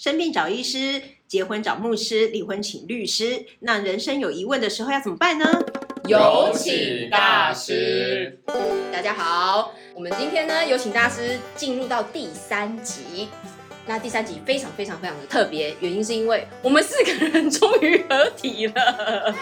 生病找医师，结婚找牧师，离婚请律师。那人生有疑问的时候要怎么办呢？有请大师。大家好，我们今天呢有请大师进入到第三集。那第三集非常非常非常的特别，原因是因为我们四个人终于合体了。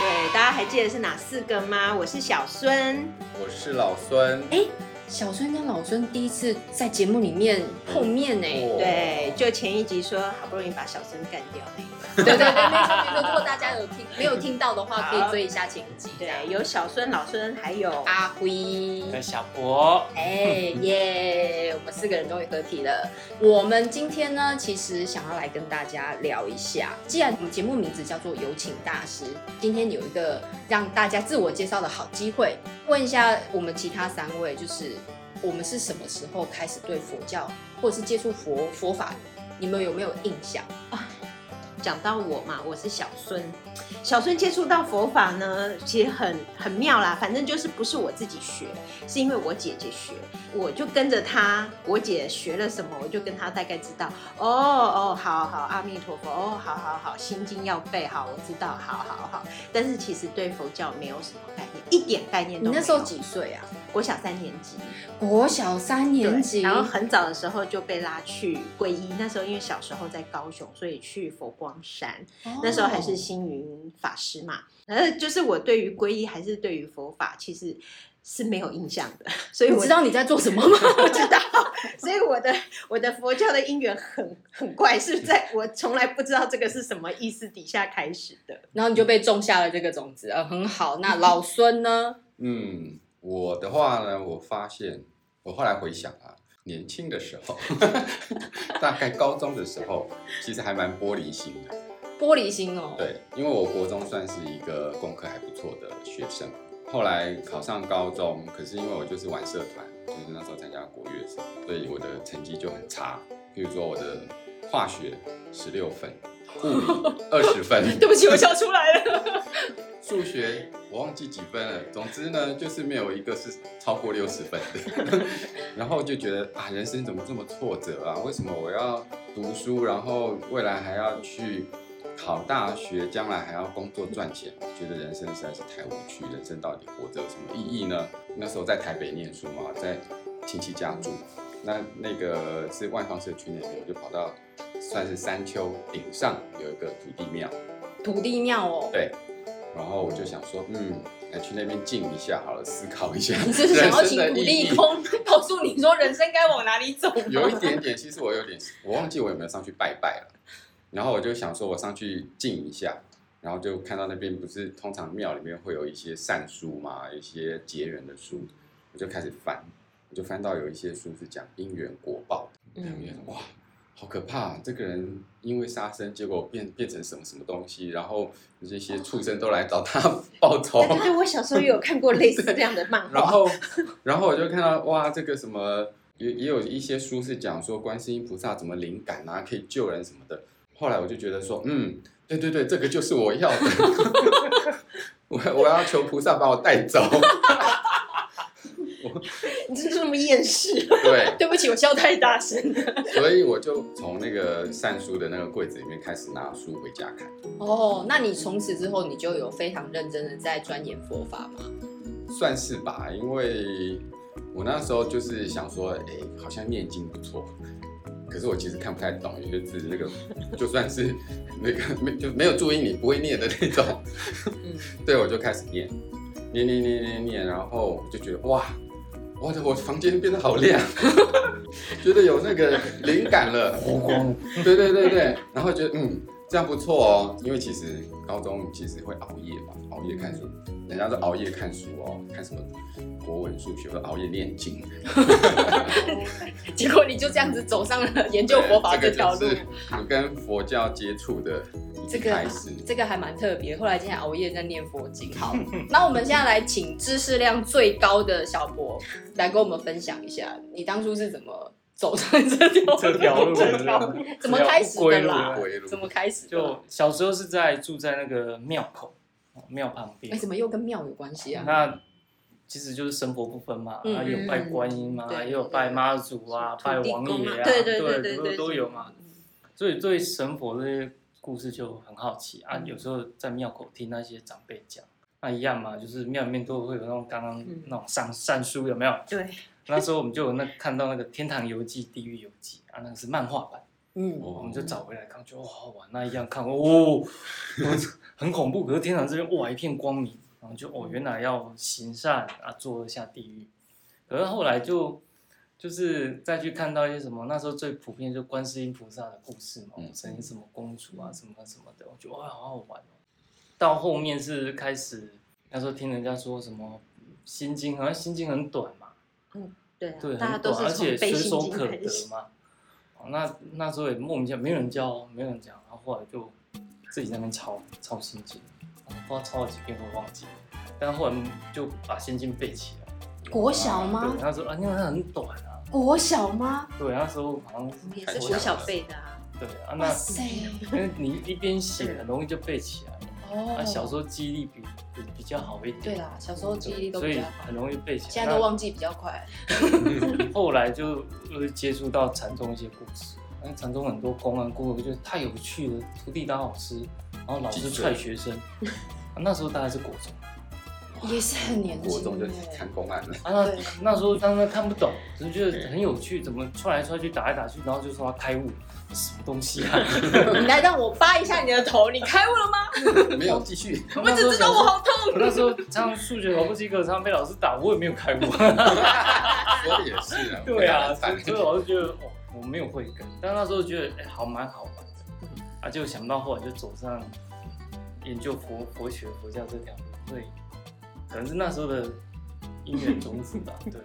对，大家还记得是哪四个吗？我是小孙，我是老孙。哎，小孙跟老孙第一次在节目里面碰面呢。对，就前一集说好不容易把小孙干掉那一对对对，没错没错。如果大家有听 没有听到的话，可以追一下前集。对，有小孙、老孙，还有阿辉跟小博。哎耶，我们四个人终于合体了。我们今天呢，其实想要来跟大家聊一下，既然我们节目名字叫做有请大师，今天有一个让大家自我介绍的好机会，问一下我们其他三位，就是我们是什么时候开始对佛教或者是接触佛佛法，你们有没有印象啊？讲到我嘛，我是小孙。小孙接触到佛法呢，其实很很妙啦。反正就是不是我自己学，是因为我姐姐学，我就跟着她。我姐学了什么，我就跟她大概知道。哦哦，好好，阿弥陀佛。哦，好好好，心经要背好，我知道。好好好，但是其实对佛教没有什么概念，一点概念都没有。你那时候几岁啊？国小三年级。国小三年级，然后很早的时候就被拉去皈依。那时候因为小时候在高雄，所以去佛光山。那时候还是星云法师嘛，呃，就是我对于皈依还是对于佛法，其实是没有印象的。所以我知道你在做什么吗？我知道，所以我的我的佛教的因缘很很怪，是在我从来不知道这个是什么意思底下开始的。然后你就被种下了这个种子，呃，很好。那老孙呢？嗯，我的话呢，我发现我后来回想啊。年轻的时候，大概高中的时候，其实还蛮玻璃心的。玻璃心哦。对，因为我国中算是一个功课还不错的学生，后来考上高中，可是因为我就是玩社团，就是那时候参加国乐社，所以我的成绩就很差。比如说我的化学十六分，物理二十分。对不起，我笑出来了。数学我忘记几分了，总之呢，就是没有一个是超过六十分的，然后就觉得啊，人生怎么这么挫折啊？为什么我要读书，然后未来还要去考大学，将来还要工作赚钱？觉得人生实在是太无趣，人生到底活着有什么意义呢？那时候在台北念书嘛，在亲戚家住，那那个是万方社区那边，我就跑到算是山丘顶上有一个土地庙，土地庙哦，对。然后我就想说，嗯，来去那边静一下好了，思考一下。你是想要请土地公 告诉你说人生该往哪里走？有一点点，其实我有点，我忘记我有没有上去拜拜了。然后我就想说，我上去静一下，然后就看到那边不是通常庙里面会有一些善书嘛，一些结缘的书，我就开始翻，我就翻到有一些书是讲因缘果报的，嗯，哇。好可怕！这个人因为杀生，结果变变成什么什么东西，然后这些畜生都来找他 报仇。对对，我小时候也有看过类似这样的漫画。然后，然后我就看到哇，这个什么也也有一些书是讲说观世音菩萨怎么灵感啊，可以救人什么的。后来我就觉得说，嗯，对对对，这个就是我要的。我我要求菩萨把我带走。你真是这么厌世？对，对不起，我笑太大声了。所以我就从那个善书的那个柜子里面开始拿书回家看。哦，那你从此之后你就有非常认真的在钻研佛法吗？算是吧，因为我那时候就是想说，哎，好像念经不错，可是我其实看不太懂，有些字那个就算是那个没就没有注意你不会念的那种。嗯，对，我就开始念，念念念念念，然后就觉得哇。我的我房间变得好亮，觉得有那个灵感了。对对对对，然后觉得嗯，这样不错哦。因为其实高中其实会熬夜嘛，熬夜看书，人家都熬夜看书哦，看什么国文、数学，或熬夜念经。结果你就这样子走上了研究佛法这条路，我跟佛教接触的。这个这个还蛮特别。后来今天熬夜在念佛经。好，那我们现在来请知识量最高的小博来跟我们分享一下，你当初是怎么走上这条这条 路？怎么开始的啦？怎么开始？就小时候是在住在那个庙口庙旁边。哎，怎么又跟庙有关系啊？那其实就是神佛不分嘛，嗯啊，有拜观音嘛，也有拜妈祖啊，拜地公啊王爷啊，对对对对都对，都有嘛。所以对神佛这些故事就很好奇啊，嗯有时候在庙口听那些长辈讲，那一样嘛，就是庙里面都会有那种刚刚嗯那种善善书有没有？对，那时候我们就有那看到那个《天堂游记》《地狱游记》啊，那个是漫画版。嗯，哦我们就找回来看，就哇好玩，那一样看哦，很恐怖。可是天堂这边哇一片光明，然后就哦原来要行善啊，做下地狱。可是后来就就是再去看到一些什么，那时候最普遍就观世音菩萨的故事嘛，嗯曾经什么公主啊什么什么的，我觉得哇好好玩哦。到后面是开始那时候听人家说什么心经，好像心经很短嘛，嗯对啊，对，很短，而且随手可得。嘛。哦，那那时候也莫名其妙，没有人教，没有人讲，然后后来就自己在那边抄抄心经，不知道抄了几遍会忘记了，但后来就把心经背起来。国小吗对，？那时候啊，因为它很短啊，国小吗？对，那时候好像是也是国小背的啊，对啊，哇那塞！因为你一边写很容易就背起来了。哦啊，小时候记忆力比比比较好一点。对啦，小时候记忆力都所以比较好很，容易背起来。现在都忘记比较快。那 后来就呃接触到禅宗一些故事，因为禅宗很多公案故事，我觉得太有趣了。徒弟当老师，然后老师踹学生，啊那时候大概是国中。也是很年轻国中就欸看公案了，啊，那那时候当时看不懂，只是觉得很有趣，怎么踹来踹去，打来打去，然后就说他开悟，什么东西啊？你来让我扒一下你的头，你开悟了吗？没有继续，我只知道我好痛。我那时候常常数学考不及格，常常被老师打，我也没有开悟。说的也是啊，对啊，惨所以我就觉得哦，我没有慧根，但那时候觉得哎、好蛮好玩的，啊，就想到后来就走上研究佛佛学佛教这条路，所以可能是那时候的因缘种子吧，对。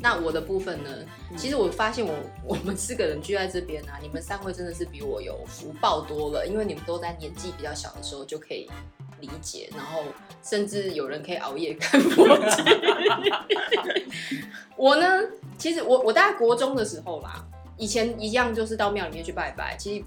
那我的部分呢？其实我发现我我们四个人聚在这边啊，你们三位真的是比我有福报多了，因为你们都在年纪比较小的时候就可以理解，然后甚至有人可以熬夜看佛经。我呢，其实我我大概国中的时候啦，以前一样就是到庙里面去拜拜，其实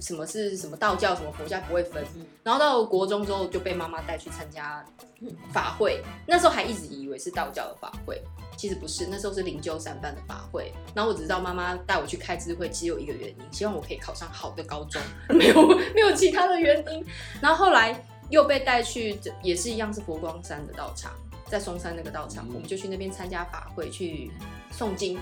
什么是什么道教什么佛教不会分，然后到国中之后就被妈妈带去参加法会，那时候还一直以为是道教的法会。其实不是，那时候是灵鹫山办的法会，然后我只知道妈妈带我去开智慧，只有一个原因，希望我可以考上好的高中，没有没有其他的原因。然后后来又被带去，也是一样是佛光山的道场，在松山那个道场，嗯我们就去那边参加法会，去诵经。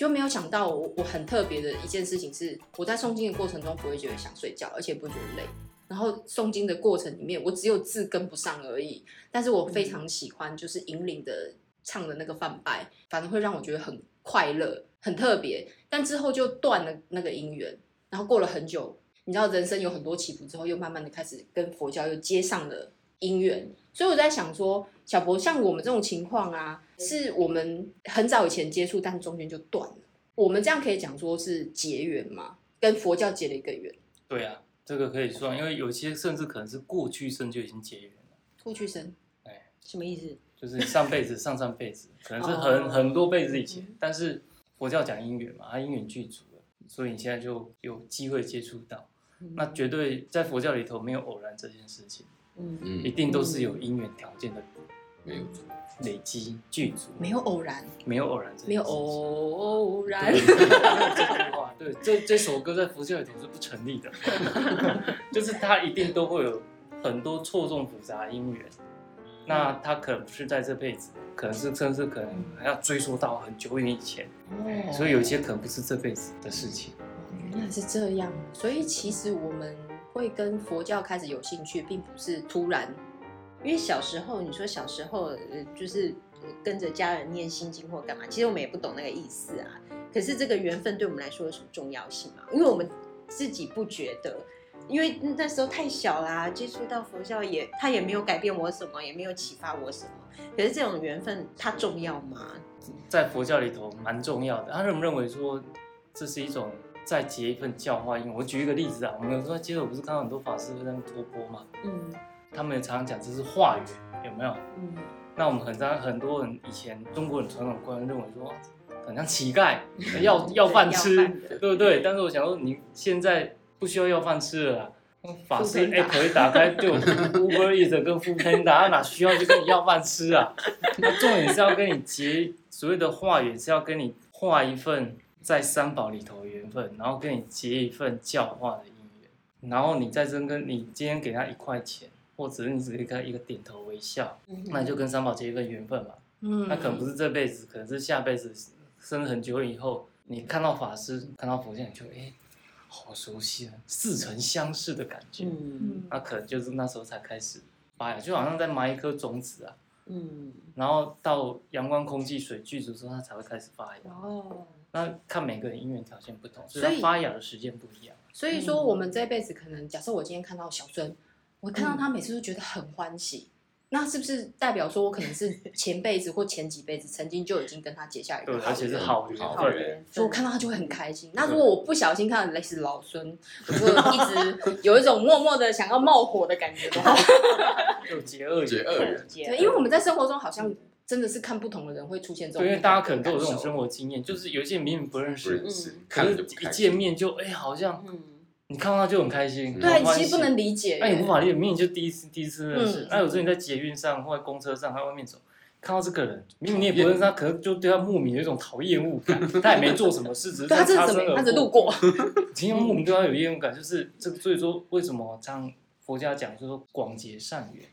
就没有想到我我很特别的一件事情是，我在诵经的过程中不会觉得想睡觉，而且不会觉得累。然后诵经的过程里面，我只有字跟不上而已，但是我非常喜欢就是引领的唱的那个范拜，反正会让我觉得很快乐，很特别。但之后就断了那个姻缘，然后过了很久，你知道人生有很多起伏之后，又慢慢的开始跟佛教又接上了姻缘。所以我在想说，小博像我们这种情况啊，是我们很早以前接触，但中间就断了。我们这样可以讲说是结缘吗？跟佛教结了一个缘，对啊，这个可以算，因为有些甚至可能是过去生就已经结缘了，过去生。哎什么意思？就是 上辈子、上上辈子，可能是很、哦很多辈子以前。但是佛教讲姻缘嘛，它姻缘具足了，所以你现在就有机会接触到。那绝对在佛教里头没有偶然这件事情，嗯，嗯一，定都是有因缘条件的没有错，累积具足，没有偶然，没有偶然没有偶然。对。这句话，对，这这首歌在佛教里头是不成立的，就是它一定都会有很多错综复杂的因缘，那它可能不是在这辈子，可能是甚至可能还要追溯到很久远以前，哦。所以有些可能不是这辈子的事情。原来是这样，所以其实我们会跟佛教开始有兴趣，并不是突然。因为小时候你说小时候呃就是跟着家人念心经或干嘛，其实我们也不懂那个意思啊。可是这个缘分对我们来说有什么重要性嘛？因为我们自己不觉得，因为那时候太小啦，接触到佛教也它也没有改变我什么，也没有启发我什么。可是这种缘分它重要吗？在佛教里头蛮重要的。他认不认为说这是一种再结一份教化因？我举一个例子啊，我们有时候接着我不是看到很多法师会在那边托钵嘛，嗯他们也常常讲这是化缘，有没有？嗯那我们很常很多人以前中国人传统观念认为说，很像乞丐要 要饭吃对不对？但是我想说，你现在不需要要饭吃了啦，法师 Foodpanda app 一打开就有 Uber Eats 跟 f o o Panda，他 哪需要就跟你要饭吃啊？那重点是要跟你结所谓的化缘，是要跟你画一份在三宝里头的缘分，然后跟你结一份教化的姻缘，然后你再真跟你今天给他一块钱，或者是你只给他一个点头微笑，那你就跟三宝结一份缘分嘛。嗯那可能不是这辈子，可能是下辈子，生很久以后，你看到法师，看到佛像，你就哎、好熟悉啊，似曾相识的感觉。嗯那可能就是那时候才开始发芽，就好像在埋一颗种子啊，嗯，然后到阳光、空气、水聚集之后，它才会开始发芽。哦，那看每个人因缘条件不同，所以发芽的时间不一样。所以说，我们这辈子可能，假设我今天看到小孙，我看到他每次都觉得很欢喜，那是不是代表说我可能是前辈子或前几辈子曾经就已经跟他结下一个对，好而且是缘好缘好分。缘所以我看到他就会很开心。那如果我不小心看到类似老孙，我就一直 有一种默默的想要冒火的感觉的话，就结恶缘。结恶缘，对，因为我们在生活中好像真的是看不同的人会出现这种，对，因为大家可能都有这种生活经验，就是有一些明明不认不识，可是一。见面就哎、好像嗯你看到他就很开心，嗯对，其实不能理解。那你无法理解，明明就第一次第一次认识嗯。那、有时候你在捷运上或者公车上，在外面走，看到这个人，明明你也不认识他，可能就对他莫名有一种讨厌恶感。他也没做什么事，只是他在这是怎么样？擦身而他只路过。今天莫名对他有厌恶感，就是这个。所以说，为什么像佛家讲，就是说广结善缘，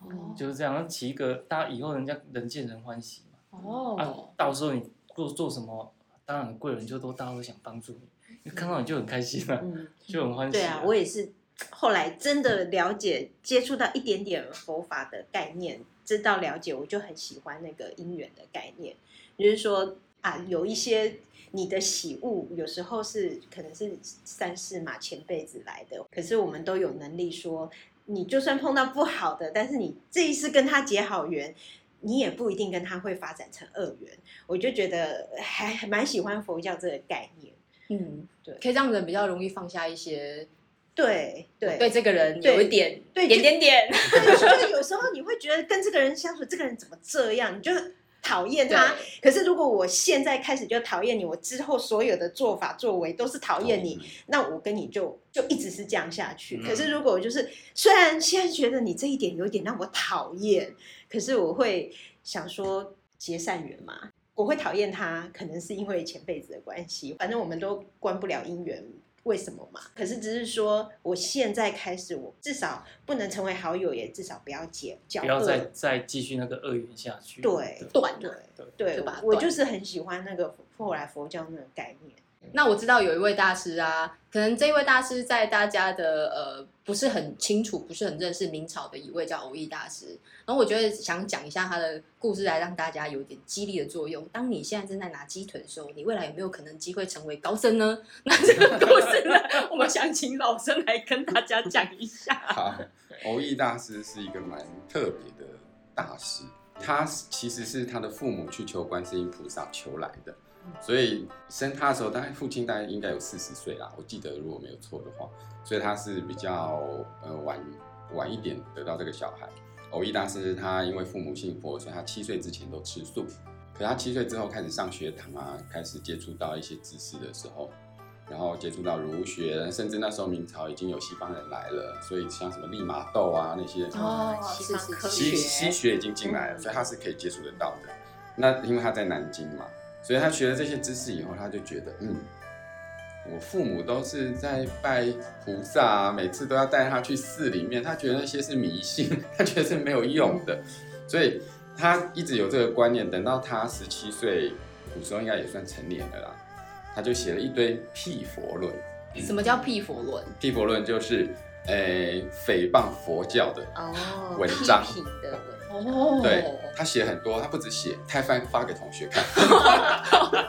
哦就是这样，起一个大家以后人家人见人欢喜嘛。啊哦，，到时候你做做什么，当然贵人就都大家都想帮助你，因为看到你就很开心啊，嗯，就很欢喜、对啊，我也是后来真的了解、接触到一点点佛法的概念，知道了解，我就很喜欢那个因缘的概念，就是说啊，有一些。你的喜恶有时候是可能是三世嘛前辈子来的，可是我们都有能力说，你就算碰到不好的，但是你这一次跟他结好缘，你也不一定跟他会发展成恶缘。我就觉得还还蛮喜欢佛教这个概念。嗯，对可以让人比较容易放下一些对对对这个人有一点对点点点。对，就是有时候你会觉得跟这个人相处，这个人怎么这样，你就讨厌他。可是如果我现在开始就讨厌你，我之后所有的做法作为都是讨厌你，那我跟你就就一直是这样下去。嗯可是如果我就是虽然现在觉得你这一点有点让我讨厌，可是我会想说结善缘嘛。我会讨厌他，可能是因为前辈子的关系，反正我们都关不了姻缘，为什么嘛？可是只是说，我现在开始，我至少不能成为好友，也至少不要结交。不要再再继续那个恶缘下去。对断对对对就把它，我就是很喜欢那个后来佛教那个概念。那我知道有一位大师啊，可能这一位大师在大家的呃不是很清楚、不是很认识明朝的一位叫偶益大师。然后我觉得想讲一下他的故事，来让大家有一点激励的作用。当你现在正在拿鸡腿的时候，你未来有没有可能机会成为高僧呢？那这个故事呢，我们想请老僧来跟大家讲一下。好，偶益大师是一个蛮特别的大师，他其实是他的父母去求观世音菩萨求来的，所以生他的时候，大概父亲大概应该有四十岁啦，我记得如果没有错的话，所以他是比较呃晚晚一点得到这个小孩。偶一大师他因为父母信佛，所以他七岁之前都吃素。可他七岁之后开始上学堂啊，开始接触到一些知识的时候，然后接触到儒学，甚至那时候明朝已经有西方人来了，所以像什么利玛窦啊那些哦西方科西，西学已经进来了，所以他是可以接触得到的。那因为他在南京嘛，所以他学了这些知识以后，他就觉得，嗯，我父母都是在拜菩萨啊，每次都要带他去寺里面，他觉得那些是迷信，他觉得是没有用的，所以他一直有这个观念。等到他十七岁，古时候应该也算成年了啦，他就写了一堆辟佛论。什么叫辟佛论？辟佛论就是，诶、诽谤佛教的哦，文章批评的文哦对他写很多，他不止写，他还发发给同学看，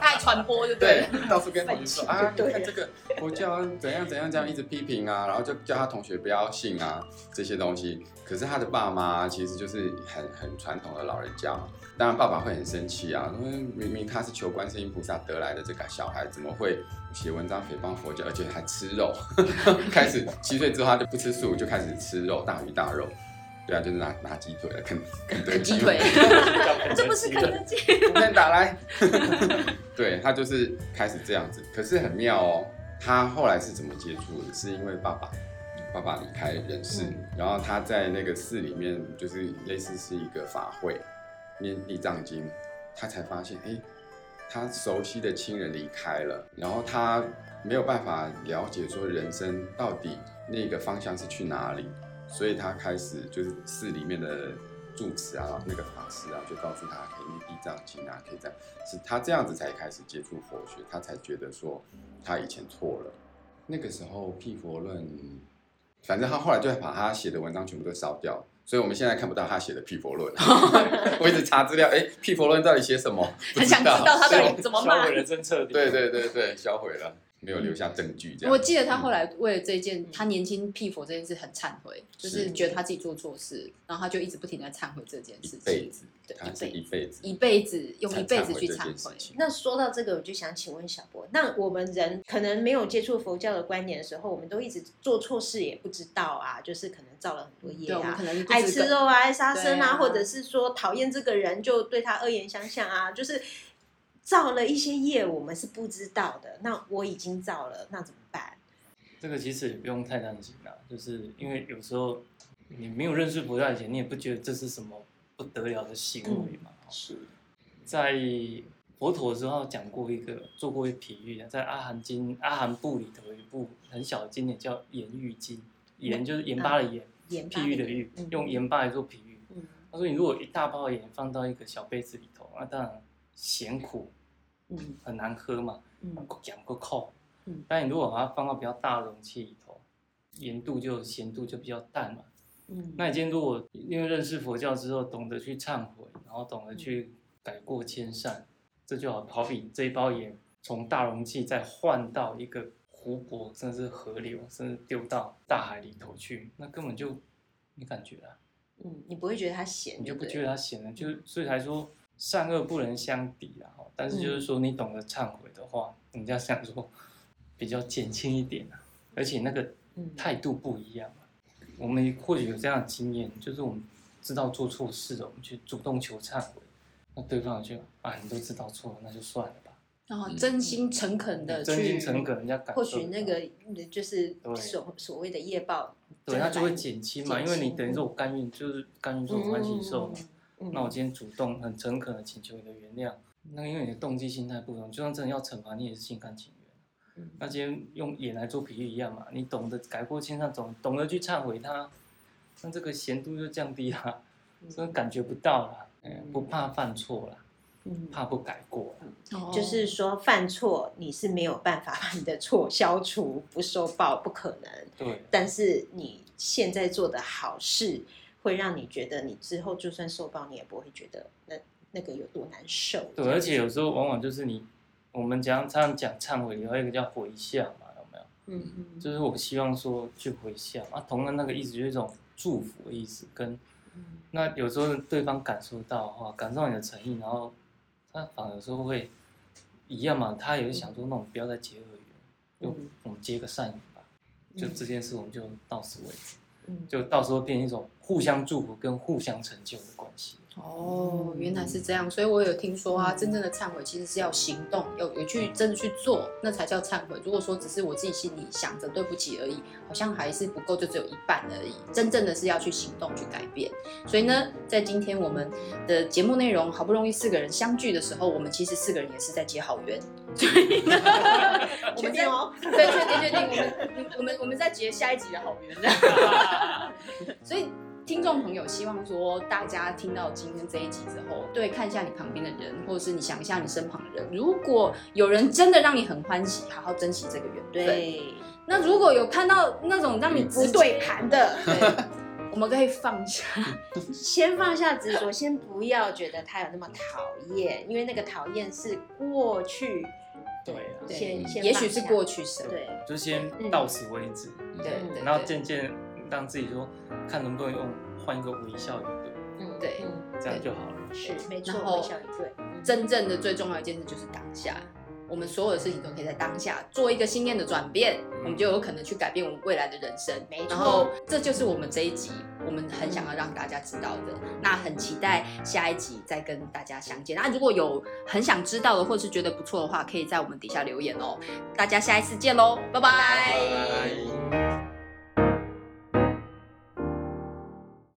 他还传播就对对。，到处跟同学说 啊，你对看这个佛教啊怎样怎样这样一直批评啊，然后就叫他同学不要信啊这些东西。可是他的爸妈其实就是很很传统的老人家嘛，当然爸爸会很生气啊，因为明明他是求观世音菩萨得来的这个小孩，怎么会写文章诽谤佛教，而且还吃肉？开始七岁之后他就不吃素，就开始吃肉，大鱼大肉。对啊，就是拿拿鸡腿了，啃啃 啃鸡腿，这不是肯德基？图片打来，对他就是开始这样子。可是很妙哦，他后来是怎么接触的？是因为爸爸爸爸离开人世，嗯然后他在那个寺里面，就是类似是一个法会，念地藏经，他才发现，哎，他熟悉的亲人离开了，然后他没有办法了解说人生到底那个方向是去哪里，所以他开始就是寺里面的住持啊，那个法师啊，就告诉他可以念地藏经啊，可以这样，是他这样子才开始接触佛学，他才觉得说他以前错了。那个时候《辟佛论》，反正他后来就把他写的文章全部都烧掉，所以我们现在看不到他写的《辟佛论》。我一直查资料，哎，《辟佛论》到底写什么？很想知道他到底怎么骂销毁。了真彻底。对对对对，销毁了，没有留下证据，这样。我记得他后来为了这件他年轻辟佛这件事很忏悔，就是是觉得他自己做错事，然后他就一直不停的忏悔这件事情，辈子，对他是一辈子，一辈子用一辈子去才忏悔。那说到这个，我就想请问小波，那我们人可能没有接触佛教的观念的时候，我们都一直做错事也不知道啊，就是可能造了很多业啊可，能不爱吃肉啊，爱杀生啊，啊或者是说讨厌这个人就对他恶言相向啊，就是造了一些业，我们是不知道的。那我已经造了，那怎么办？这个其实也不用太担心啦，就是因为有时候你没有认识佛教以前，你也不觉得这是什么不得了的行为嘛。是，在佛陀的时候讲过一个，做过一个比喻啊，在阿含经阿含部里头有一部很小的经典叫《盐喻经》，盐就是盐巴的盐，譬喻的喻嗯，用盐巴来做比喻。嗯他说你如果一大包盐放到一个小杯子里头，那当然咸苦嗯。很难喝嘛，嗯。够讲够。扣。嗯。但你如果把它放到比较大的容器里头，盐度就咸度就比较淡嘛。嗯，那你今天如果因为认识佛教之后，懂得去忏悔，然后懂得去改过迁善，这就好好比这一包盐从大容器再换到一个湖泊，甚至是河流，甚至丢到大海里头去，那根本就没感觉了，嗯，你不会觉得它咸，你就不觉得它咸了，就所以才说善恶不能相抵啊。但是就是说你懂得忏悔的话，人家想说比较减轻一点啊，而且那个嗯态度不一样嘛。我们或许有这样的经验，就是我们知道做错事了，我们去主动求忏悔，那对方就啊，你都知道错了，那就算了吧。然后真心诚恳的去，真心诚恳，人家或许那个就是所所谓的业报，对他就会减轻嘛，减因为你等于说我甘愿就是甘愿做欢喜受嘛。嗯那我今天主动很诚恳的请求你的原谅，那因为你的动机心态不同，就算真的要惩罚你也是心甘情愿。嗯那今天用盐来做比喻一样嘛，你懂得改过迁善，懂懂得去忏悔他，那这个咸度就降低了，真的感觉不到啦，哎不怕犯错啦，嗯怕不改过就是说犯错你是没有办法把你的错消除不收报，不可能。对，但是你现在做的好事，会让你觉得你之后就算受报，你也不会觉得那那个有多难受。对，而且有时候往往就是你，我们讲常常讲忏悔，有一个叫回向嘛，有没有？嗯嗯，就是我希望说去回向啊，同样那个意思就是一种祝福的意思，跟嗯。那有时候对方感受到的话，感受到你的诚意，然后他反而有时候会一样嘛，他也会想说，那我们不要再结恶缘，就嗯。我们结个善缘吧，就这件事我们就到此为止，嗯。就到时候变一种互相祝福跟互相成就的关系。哦，原来是这样，所以我有听说啊，真正的忏悔其实是要行动，有有去真的去做，那才叫忏悔。如果说只是我自己心里想着对不起而已，好像还是不够，就只有一半而已。真正的是要去行动去改变。所以呢，在今天我们的节目内容好不容易四个人相聚的时候，我们其实四个人也是在结好缘。所以呢，我们定哦，对，确定确定，我们我们我们在结下一集的好缘。所以听众朋友，希望说大家听到今天这一集之后，对，看一下你旁边的人，或者是你想一下你身旁的人，如果有人真的让你很欢喜，好好珍惜这个缘分。，对，那如果有看到那种让你不对盘的，对，我们可以放下。先放下执着，先不要觉得他有那么讨厌，因为那个讨厌是过去。对先先也许是过去式。对，就先到此为止，对然后对渐渐让自己说，看能不能用换一个微笑以对，嗯对嗯这样就好了。是没错，微笑以对，嗯真正的最重要一件事就是当下。我们所有的事情都可以在当下做一个心念的转变，我们就有可能去改变我们未来的人生。没错然后这就是我们这一集我们很想要让大家知道的。那很期待下一集再跟大家相见。那如果有很想知道的，或是觉得不错的话，可以在我们底下留言哦。大家下一次见喽，拜拜拜拜